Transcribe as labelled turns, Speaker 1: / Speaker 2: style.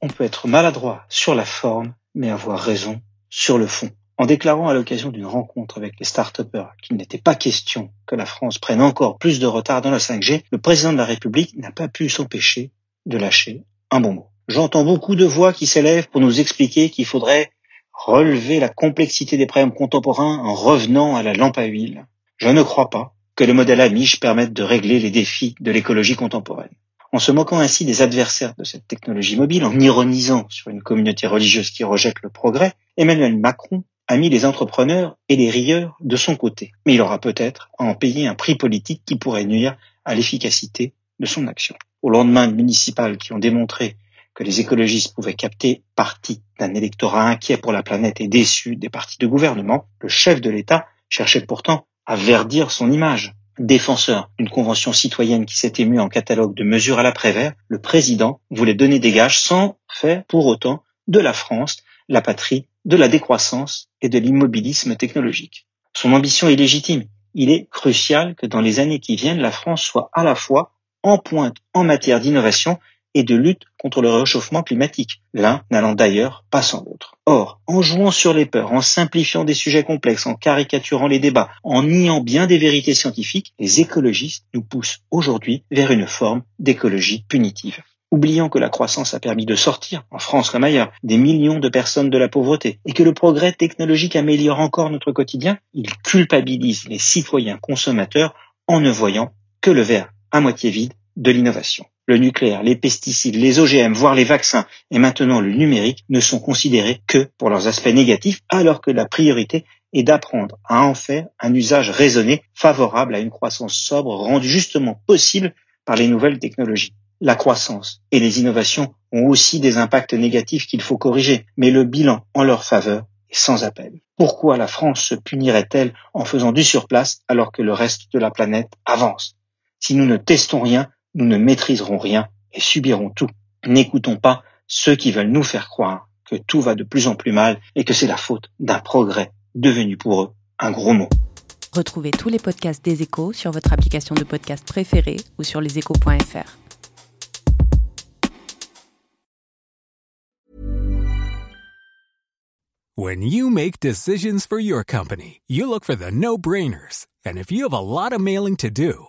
Speaker 1: On peut être maladroit sur la forme, mais avoir raison sur le fond. En déclarant à l'occasion d'une rencontre avec les start-upers qu'il n'était pas question que la France prenne encore plus de retard dans la 5G, le président de la République n'a pas pu s'empêcher de lâcher un bon mot. J'entends beaucoup de voix qui s'élèvent pour nous expliquer qu'il faudrait relever la complexité des problèmes contemporains en revenant à la lampe à huile. Je ne crois pas que le modèle Amish permette de régler les défis de l'écologie contemporaine. En se moquant ainsi des adversaires de cette technologie mobile, en ironisant sur une communauté religieuse qui rejette le progrès, Emmanuel Macron a mis les entrepreneurs et les rieurs de son côté. Mais il aura peut-être à en payer un prix politique qui pourrait nuire à l'efficacité de son action. Au lendemain de municipales qui ont démontré que les écologistes pouvaient capter partie d'un électorat inquiet pour la planète et déçu des partis de gouvernement, le chef de l'État cherchait pourtant à verdir son image. Défenseur d'une convention citoyenne qui s'est émue en catalogue de mesures à l'après-vert, le président voulait donner des gages sans faire pour autant de la France la patrie de la décroissance et de l'immobilisme technologique. Son ambition est légitime. Il est crucial que dans les années qui viennent, la France soit à la fois en pointe en matière d'innovation et de lutte contre le réchauffement climatique, l'un n'allant d'ailleurs pas sans l'autre. Or, en jouant sur les peurs, en simplifiant des sujets complexes, en caricaturant les débats, en niant bien des vérités scientifiques, les écologistes nous poussent aujourd'hui vers une forme d'écologie punitive oubliant que la croissance a permis de sortir, en France comme ailleurs, des millions de personnes de la pauvreté, et que le progrès technologique améliore encore notre quotidien, il culpabilise les citoyens consommateurs en ne voyant que le verre à moitié vide de l'innovation. Le nucléaire, les pesticides, les OGM, voire les vaccins et maintenant le numérique ne sont considérés que pour leurs aspects négatifs alors que la priorité est d'apprendre à en faire un usage raisonné favorable à une croissance sobre rendue justement possible par les nouvelles technologies la croissance et les innovations ont aussi des impacts négatifs qu'il faut corriger, mais le bilan en leur faveur est sans appel. Pourquoi la France se punirait-elle en faisant du surplace alors que le reste de la planète avance? Si nous ne testons rien, nous ne maîtriserons rien et subirons tout. N'écoutons pas ceux qui veulent nous faire croire que tout va de plus en plus mal et que c'est la faute d'un progrès devenu pour eux un gros mot.
Speaker 2: Retrouvez tous les podcasts des échos sur votre application de podcast préférée ou sur leséchos.fr.
Speaker 3: When you make decisions for your company, you look for the no-brainers. And if you have a lot of mailing to do,